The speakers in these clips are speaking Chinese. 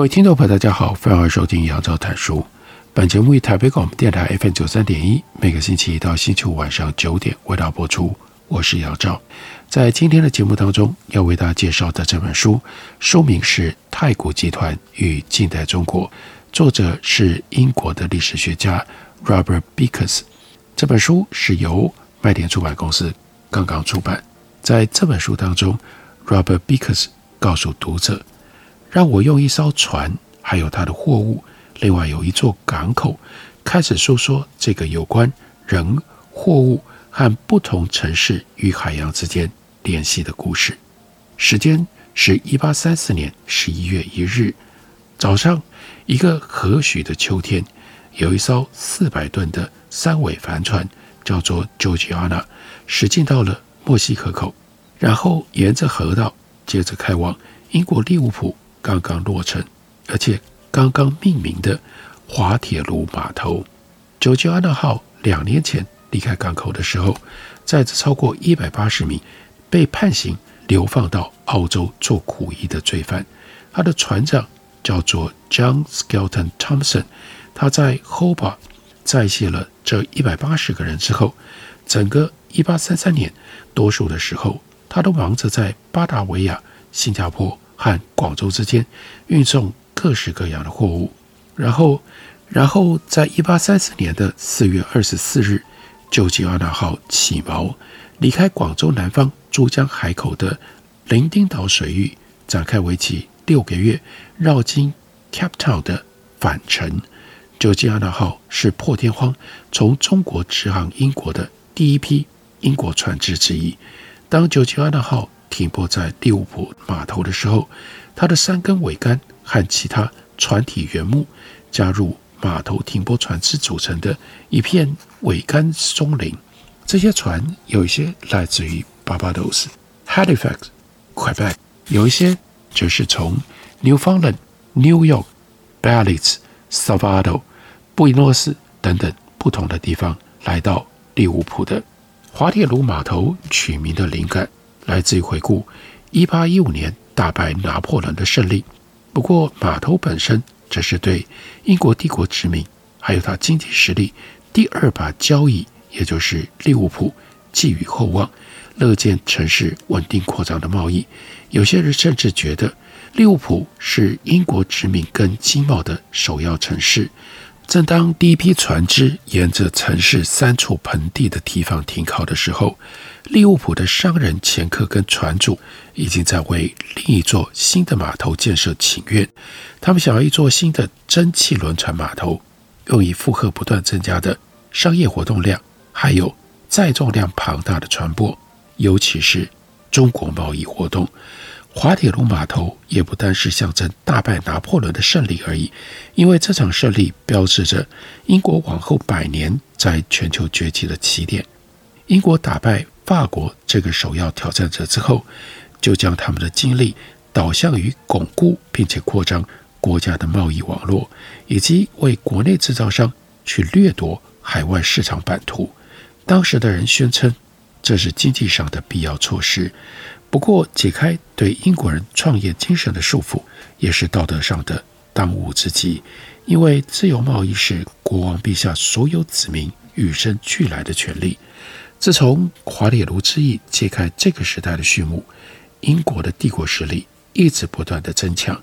各位听众朋友，大家好，欢迎收听杨照谈书。本节目以台北广播电台 FM 九三点一，每个星期一到星期五晚上九点为大家播出。我是杨照，在今天的节目当中要为大家介绍的这本书，书名是《太古集团与近代中国》，作者是英国的历史学家 Robert Beekes。这本书是由麦田出版公司刚刚出版。在这本书当中，Robert Beekes 告诉读者。让我用一艘船，还有它的货物，另外有一座港口，开始诉说这个有关人、货物和不同城市与海洋之间联系的故事。时间是一八三四年十一月一日早上，一个和煦的秋天，有一艘四百吨的三桅帆船，叫做 Georgiana，驶进到了墨西哥口，然后沿着河道，接着开往英国利物浦。刚刚落成，而且刚刚命名的滑铁卢码头“九吉安娜号”两年前离开港口的时候，载着超过一百八十名被判刑流放到澳洲做苦役的罪犯。他的船长叫做 John Skelton Thompson。他在 Hobart 载卸了这一百八十个人之后，整个一八三三年，多数的时候他都忙着在巴达维亚、新加坡。和广州之间运送各式各样的货物，然后，然后在一八三四年的四月二十四日，九吉安娜号起锚，离开广州南方珠江海口的伶仃岛水域，展开为期六个月绕经 Cape Town 的返程。九吉安娜号是破天荒从中国直航英国的第一批英国船只之一。当九吉安娜号停泊在利物浦码头的时候，它的三根桅杆和其他船体原木加入码头停泊船只组成的一片桅杆松林。这些船有一些来自于 Barbados、Halifax、Quebec，有一些则是从 Newfoundland、New York、Belize、Salvador、布宜诺斯等等不同的地方来到利物浦的。滑铁卢码头取名的灵感。来自于回顾一八一五年大败拿破仑的胜利。不过，码头本身则是对英国帝国殖民还有它经济实力第二把交椅，也就是利物浦寄予厚望，乐见城市稳定扩张的贸易。有些人甚至觉得利物浦是英国殖民跟经贸的首要城市。正当第一批船只沿着城市三处盆地的地方停靠的时候，利物浦的商人、前客跟船主已经在为另一座新的码头建设请愿。他们想要一座新的蒸汽轮船码头，用以负荷不断增加的商业活动量，还有载重量庞大的船舶，尤其是中国贸易活动。滑铁卢码头也不单是象征大败拿破仑的胜利而已，因为这场胜利标志着英国往后百年在全球崛起的起点。英国打败法国这个首要挑战者之后，就将他们的精力导向于巩固并且扩张国家的贸易网络，以及为国内制造商去掠夺海外市场版图。当时的人宣称，这是经济上的必要措施。不过，解开对英国人创业精神的束缚，也是道德上的当务之急。因为自由贸易是国王陛下所有子民与生俱来的权利。自从滑铁卢之役揭开这个时代的序幕，英国的帝国实力一直不断的增强，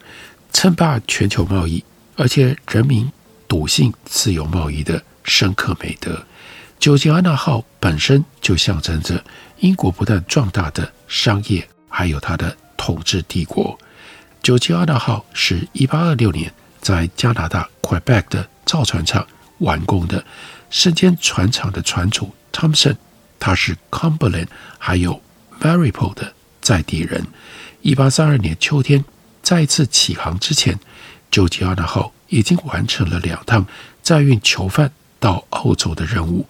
称霸全球贸易，而且人民笃信自由贸易的深刻美德。九吉安娜号本身就象征着英国不断壮大的商业，还有它的统治帝国。九吉安娜号是一八二六年在加拿大 Quebec 的造船厂完工的。身兼船厂的船主 Thompson，他是 Cumberland 还有 Marripole 的在地人。一八三二年秋天再次起航之前，旧吉安娜号已经完成了两趟载运囚犯到澳洲的任务。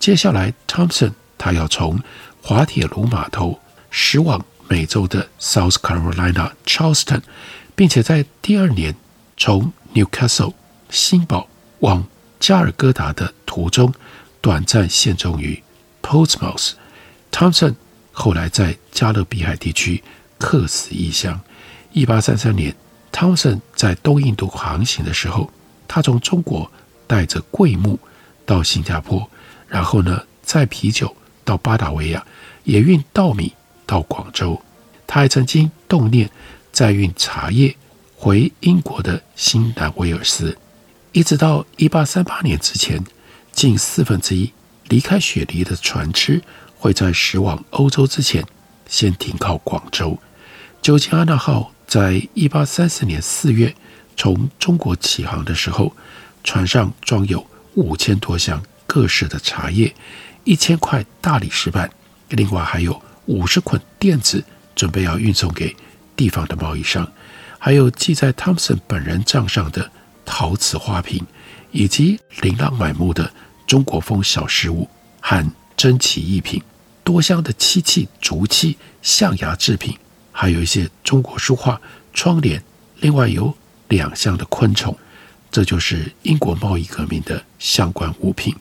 接下来，Thompson 他要从滑铁卢码头驶往美洲的 South Carolina Charleston，并且在第二年从 Newcastle 新堡往加尔各答的途中，短暂陷中于 Portsmouth。Thompson 后来在加勒比海地区客死异乡。一八三三年，Thompson 在东印度航行的时候，他从中国带着桂木到新加坡。然后呢，载啤酒到巴达维亚，也运稻米到广州。他还曾经动念再运茶叶回英国的新南威尔斯，一直到一八三八年之前，近四分之一离开雪梨的船只会在驶往欧洲之前先停靠广州。酒精安娜号在一八三四年四月从中国启航的时候，船上装有五千多箱。各式的茶叶，一千块大理石板，另外还有五十捆垫子，准备要运送给地方的贸易商，还有记在汤姆森本人账上的陶瓷花瓶，以及琳琅满目的中国风小饰物和珍奇异品，多箱的漆器、竹器、象牙制品，还有一些中国书画、窗帘，另外有两箱的昆虫。这就是英国贸易革命的相关物品，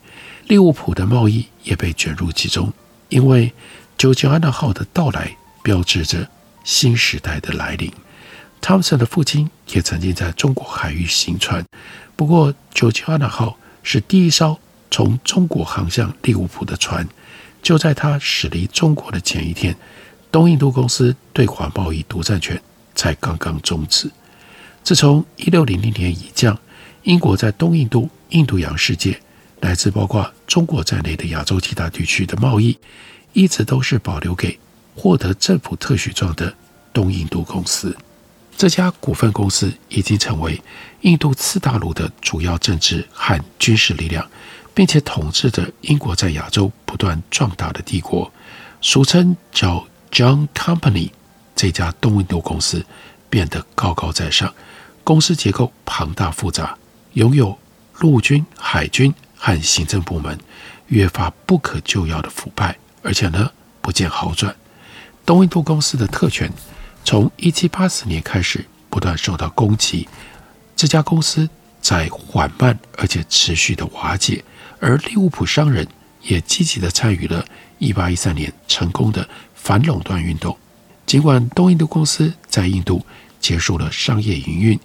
利物浦的贸易也被卷入其中，因为旧金安娜号的到来标志着新时代的来临。汤姆森的父亲也曾经在中国海域行船，不过旧金安娜号是第一艘从中国航向利物浦的船。就在他驶离中国的前一天，东印度公司对华贸易独占权才刚刚终止。自从一六零零年以降。英国在东印度、印度洋世界，乃至包括中国在内的亚洲其他地区的贸易，一直都是保留给获得政府特许状的东印度公司。这家股份公司已经成为印度次大陆的主要政治和军事力量，并且统治着英国在亚洲不断壮大的帝国。俗称叫 John Company，这家东印度公司变得高高在上，公司结构庞大复杂。拥有陆军、海军和行政部门，越发不可救药的腐败，而且呢不见好转。东印度公司的特权从一七八四年开始不断受到攻击，这家公司在缓慢而且持续的瓦解，而利物浦商人也积极的参与了一八一三年成功的反垄断运动。尽管东印度公司在印度结束了商业营运，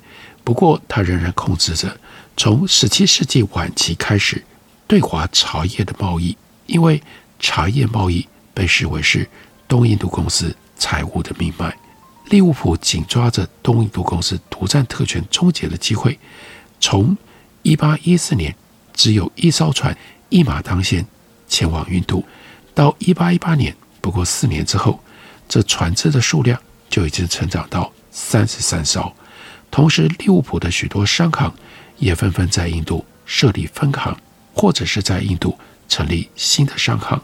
不过它仍然控制着。从十七世纪晚期开始，对华茶叶的贸易，因为茶叶贸易被视为是东印度公司财务的命脉。利物浦紧抓着东印度公司独占特权终结的机会，从一八一四年只有一艘船一马当先前往印度，到一八一八年，不过四年之后，这船只的数量就已经成长到三十三艘。同时，利物浦的许多商行。也纷纷在印度设立分行，或者是在印度成立新的商行，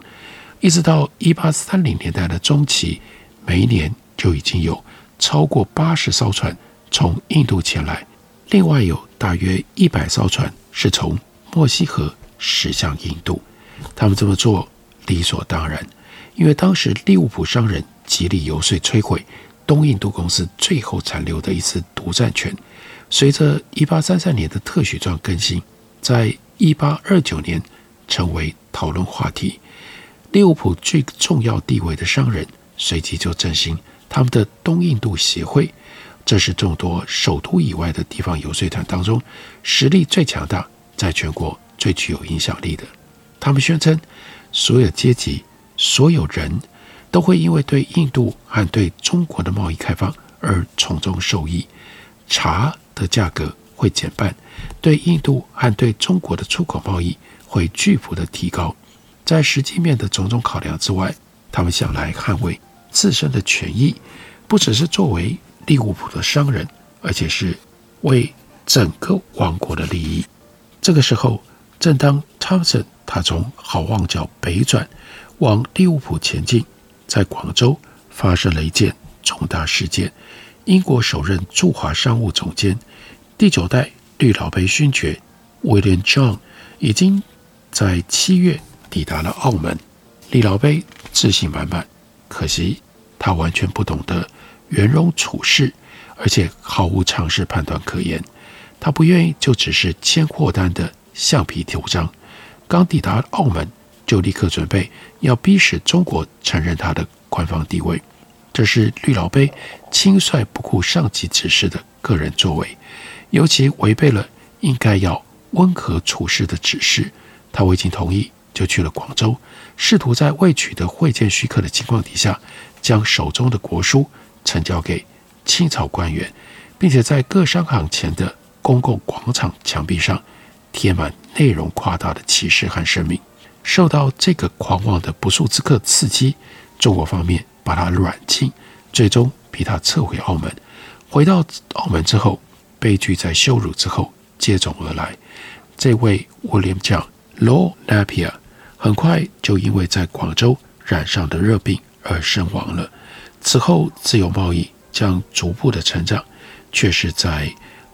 一直到一八三零年代的中期，每一年就已经有超过八十艘船从印度前来，另外有大约一百艘船是从墨西哥驶向印度。他们这么做理所当然，因为当时利物浦商人极力游说摧毁东印度公司最后残留的一次独占权。随着1833年的特许状更新，在1829年成为讨论话题。利物浦最重要地位的商人随即就振兴他们的东印度协会，这是众多首都以外的地方游说团当中实力最强大、在全国最具有影响力的。他们宣称，所有阶级、所有人都会因为对印度和对中国的贸易开放而从中受益。茶。的价格会减半，对印度和对中国的出口贸易会巨幅的提高。在实际面的种种考量之外，他们想来捍卫自身的权益，不只是作为利物浦的商人，而且是为整个王国的利益。这个时候，正当汤森他从好望角北转往利物浦前进，在广州发生了一件重大事件。英国首任驻华商务总监、第九代绿老杯勋爵 William John 已经在七月抵达了澳门。李老杯自信满满，可惜他完全不懂得圆融处事，而且毫无常识判断可言。他不愿意就只是签货单的橡皮图章。刚抵达澳门，就立刻准备要逼使中国承认他的官方地位。这是绿老杯轻率不顾上级指示的个人作为，尤其违背了应该要温和处事的指示。他未经同意就去了广州，试图在未取得会见许可的情况底下，将手中的国书呈交给清朝官员，并且在各商行前的公共广场墙壁上贴满内容夸大的启事和声明。受到这个狂妄的不速之客刺激，中国方面。把他软禁，最终逼他撤回澳门。回到澳门之后，悲剧在羞辱之后接踵而来。这位 William John Lord Napier 很快就因为在广州染上的热病而身亡了。此后，自由贸易将逐步的成长，却是在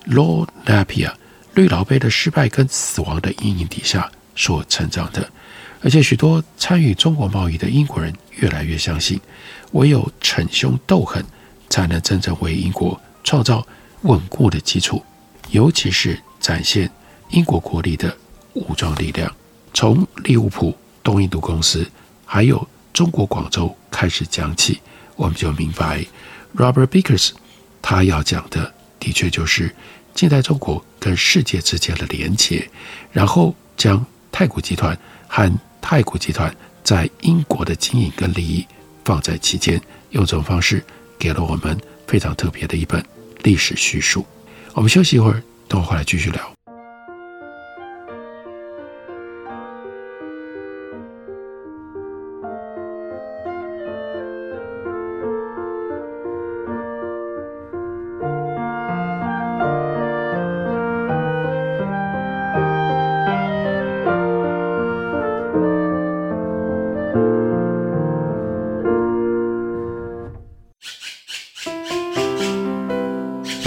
Lord Napier 绿老杯的失败跟死亡的阴影底下所成长的。而且，许多参与中国贸易的英国人越来越相信。唯有逞凶斗狠，才能真正为英国创造稳固的基础，尤其是展现英国国力的武装力量。从利物浦东印度公司，还有中国广州开始讲起，我们就明白，Robert Bickers 他要讲的，的确就是近代中国跟世界之间的连结，然后将太古集团和太古集团在英国的经营跟利益。放在其间，用这种方式给了我们非常特别的一本历史叙述。我们休息一会儿，等会回来继续聊。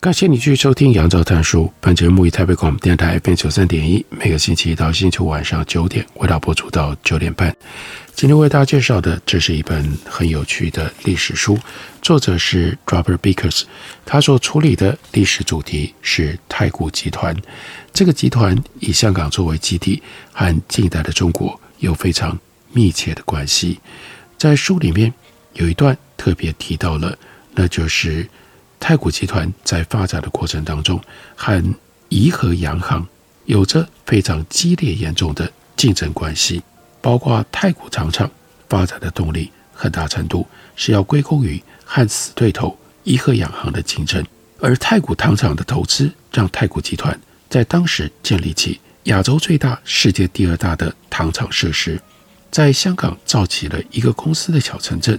感谢你继续收听《杨照探书》。本节目以台北广播电台 FM 九三点一，每个星期一到星期五晚上九点，为大家播出到九点半。今天为大家介绍的，这是一本很有趣的历史书，作者是 Robert Bickers，。他所处理的历史主题是太古集团。这个集团以香港作为基地，和近代的中国有非常密切的关系。在书里面有一段特别提到了，那就是。太古集团在发展的过程当中，和怡和洋行有着非常激烈严重的竞争关系。包括太古糖厂发展的动力，很大程度是要归功于和死对头怡和洋行的竞争。而太古糖厂的投资，让太古集团在当时建立起亚洲最大、世界第二大的糖厂设施。在香港造起了一个公司的小城镇，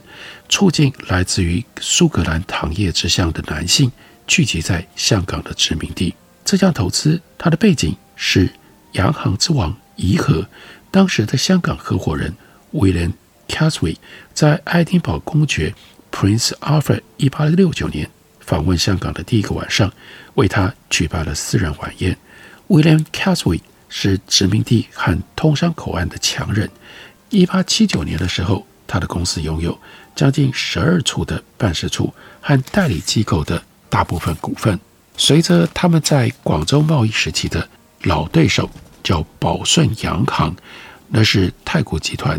促进来自于苏格兰糖业之乡的男性聚集在香港的殖民地。这项投资它的背景是洋行之王颐和当时的香港合伙人 William Caswell 在爱丁堡公爵 Prince Alfred 一八六九年访问香港的第一个晚上，为他举办了私人晚宴。William Caswell 是殖民地和通商口岸的强人。一八七九年的时候，他的公司拥有将近十二处的办事处和代理机构的大部分股份。随着他们在广州贸易时期的老对手叫宝顺洋行，那是太古集团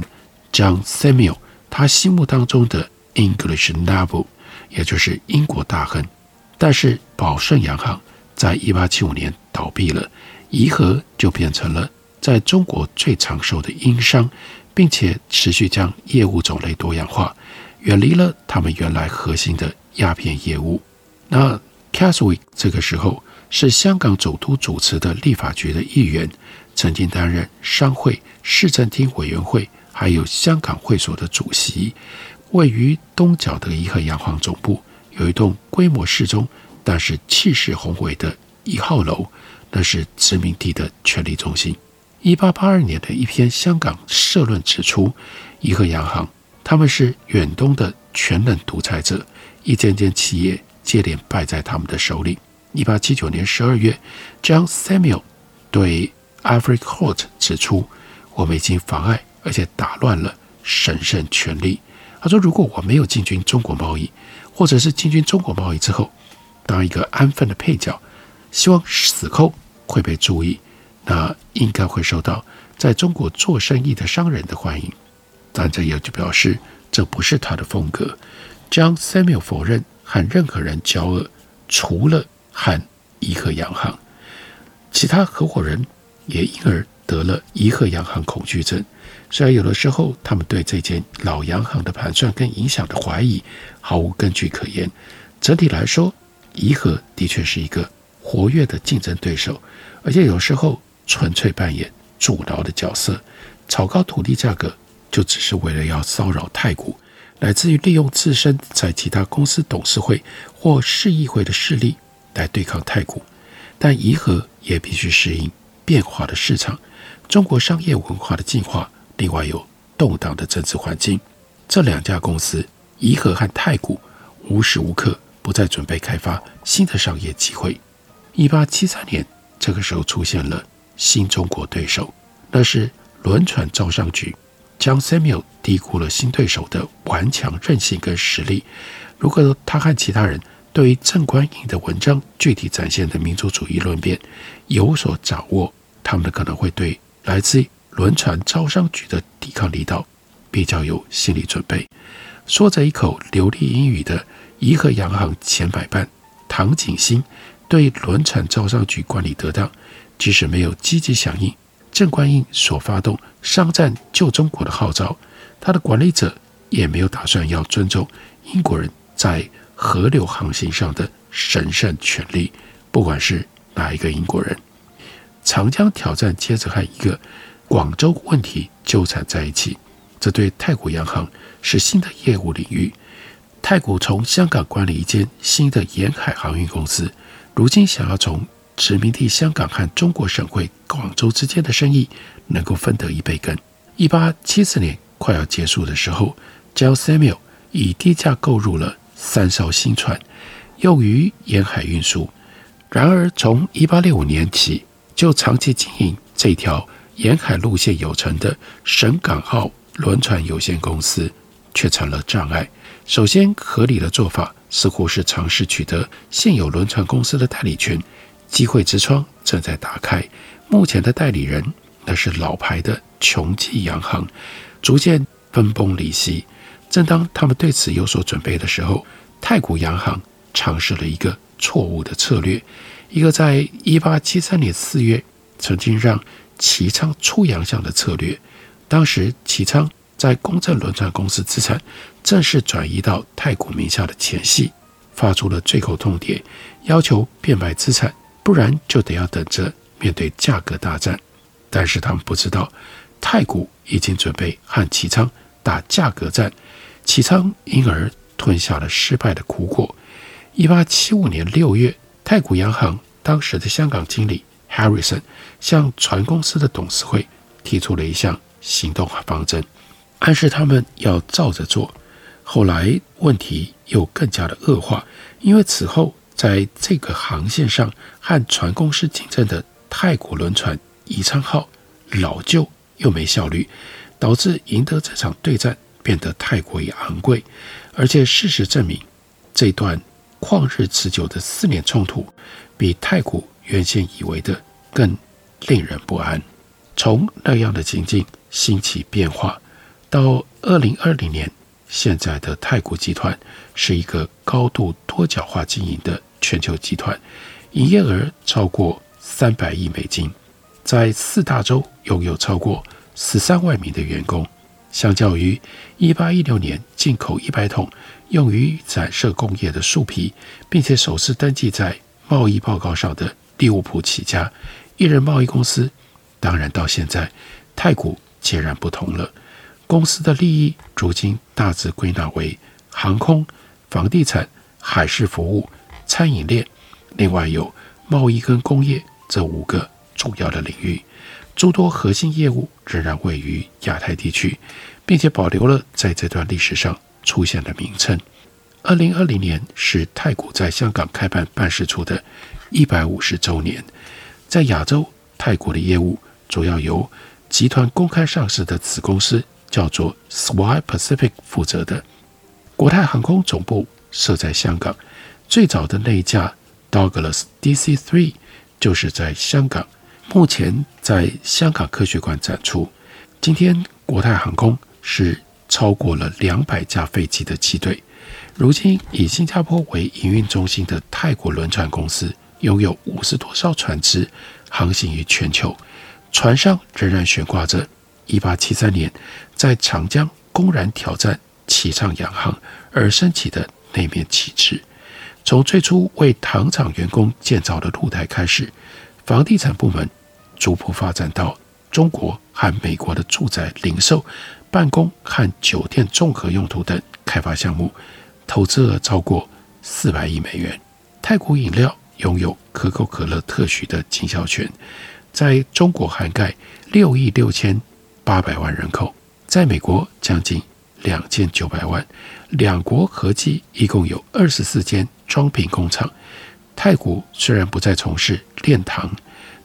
John Samuel 他心目当中的 English Noble，也就是英国大亨。但是宝顺洋行在一八七五年倒闭了，颐和就变成了在中国最长寿的英商，并且持续将业务种类多样化，远离了他们原来核心的鸦片业务。那 Caswell 这个时候是香港总督主持的立法局的议员，曾经担任商会市政厅委员会，还有香港会所的主席。位于东角的颐和洋行总部有一栋规模适中，但是气势宏伟的一号楼，那是殖民地的权力中心。一八八二年的一篇香港社论指出，怡和洋行他们是远东的全能独裁者，一间间企业。接连败在他们的手里。一八七九年十二月，John Samuel 对 Ivory Court 指出：“我们已经妨碍而且打乱了神圣权利。”他说：“如果我没有进军中国贸易，或者是进军中国贸易之后当一个安分的配角，希望死后会被注意，那应该会受到在中国做生意的商人的欢迎。但这也就表示这不是他的风格。”John Samuel 否认。和任何人交恶，除了和颐和洋行，其他合伙人也因而得了颐和洋行恐惧症。虽然有的时候他们对这间老洋行的盘算跟影响的怀疑毫无根据可言，整体来说，颐和的确是一个活跃的竞争对手，而且有时候纯粹扮演阻挠的角色，炒高土地价格就只是为了要骚扰太古。乃至于利用自身在其他公司董事会或市议会的势力来对抗太古，但颐和也必须适应变化的市场、中国商业文化的进化，另外有动荡的政治环境。这两家公司，颐和和太古，无时无刻不在准备开发新的商业机会。一八七三年，这个时候出现了新中国对手，那是轮船招商局。将 Samuel 低估了新对手的顽强韧性跟实力。如果他和其他人对于郑观应的文章具体展现的民族主义论辩有所掌握，他们可能会对来自轮船招商局的抵抗力道比较有心理准备。说着一口流利英语的颐和洋行前百办唐景忻对轮船招商局管理得当，即使没有积极响应。郑观应所发动商战救中国的号召，他的管理者也没有打算要尊重英国人在河流航行上的神圣权利，不管是哪一个英国人。长江挑战接着和一个广州问题纠缠在一起，这对太古洋行是新的业务领域。太古从香港管理一间新的沿海航运公司，如今想要从殖民地香港和中国省会广州之间的生意能够分得一杯羹。一八七四年快要结束的时候，John Samuel 以低价购入了三艘新船，用于沿海运输。然而，从一八六五年起，就长期经营这条沿海路线有成的省港澳轮船有限公司却成了障碍。首先，合理的做法似乎是尝试取得现有轮船公司的代理权。机会之窗正在打开，目前的代理人那是老牌的琼记洋行，逐渐分崩离析。正当他们对此有所准备的时候，太古洋行尝试了一个错误的策略，一个在一八七三年四月曾经让启昌出洋相的策略。当时启昌在公正轮船公司资产正式转移到太古名下的前夕，发出了最后通牒，要求变卖资产。不然就得要等着面对价格大战，但是他们不知道，太古已经准备和启昌打价格战，启昌因而吞下了失败的苦果。一八七五年六月，太古洋行当时的香港经理 Harrison 向船公司的董事会提出了一项行动方针，暗示他们要照着做。后来问题又更加的恶化，因为此后在这个航线上和船公司竞争的泰国轮船宜昌号老旧又没效率，导致赢得这场对战变得太过于昂贵。而且事实证明，这段旷日持久的四年冲突，比太古原先以为的更令人不安。从那样的情境兴起变化，到二零二零年，现在的泰国集团是一个高度多角化经营的全球集团，营业额超过三百亿美金，在四大洲拥有超过十三万名的员工。相较于一八一六年进口一百桶用于染色工业的树皮，并且首次登记在贸易报告上的利物浦起家一人贸易公司，当然到现在太古截然不同了。公司的利益如今大致归纳为航空、房地产、海事服务、餐饮链，另外有贸易跟工业这五个重要的领域。诸多核心业务仍然位于亚太地区，并且保留了在这段历史上出现的名称。二零二零年是太古在香港开办办事处的一百五十周年。在亚洲，太古的业务主要由集团公开上市的子公司叫做 Swire Pacific 负责的。国泰航空总部设在香港，最早的那一架 Douglas DC-3 就是在香港。目前在香港科学馆展出。今天，国泰航空是超过了两百架飞机的机队。如今，以新加坡为营运中心的泰国轮船公司，拥有五十多艘船只，航行于全球。船上仍然悬挂着1873年在长江公然挑战启畅洋行而升起的那面旗帜。从最初为糖厂员工建造的露台开始，房地产部门。逐步发展到中国和美国的住宅、零售、办公和酒店综合用途等开发项目，投资额超过四百亿美元。太古饮料拥有可口可乐特许的经销权，在中国涵盖六亿六千八百万人口，在美国将近两千九百万，两国合计一共有二十四间装品工厂。太古虽然不再从事炼糖，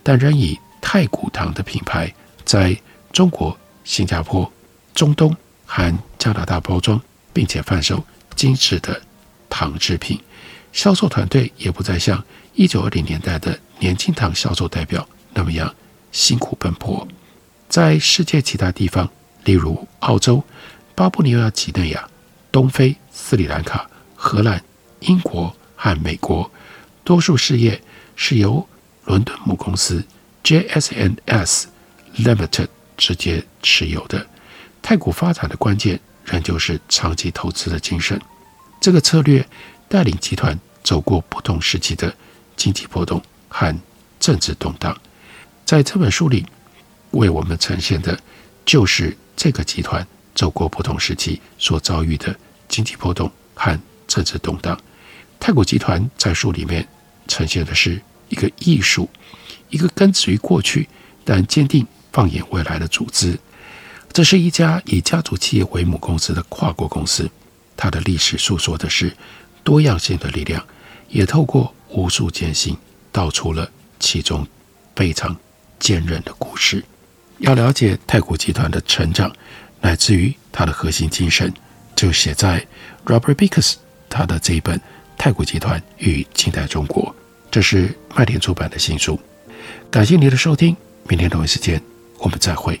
但仍以太古糖的品牌在中国、新加坡、中东和加拿大包装，并且贩售精致的糖制品。销售团队也不再像一九二零年代的年轻糖销售代表那么样辛苦奔波。在世界其他地方，例如澳洲、巴布纽亚几内亚、东非、斯里兰卡、荷兰、英国和美国，多数事业是由伦敦母公司。J S N S Limited 直接持有的。太古发展的关键仍旧是长期投资的精神。这个策略带领集团走过不同时期的经济波动和政治动荡。在这本书里，为我们呈现的就是这个集团走过不同时期所遭遇的经济波动和政治动荡。太古集团在书里面呈现的是一个艺术。一个根植于过去但坚定放眼未来的组织，这是一家以家族企业为母公司的跨国公司。它的历史诉说的是多样性的力量，也透过无数艰辛道出了其中非常坚韧的故事。要了解太古集团的成长，乃至于它的核心精神，就写在 Robert Bickers 他的这一本《太古集团与近代中国》，这是麦田出版的新书。感谢您的收听，明天同一时间我们再会。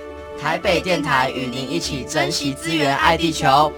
台北电台与您一起珍惜资源，爱地球。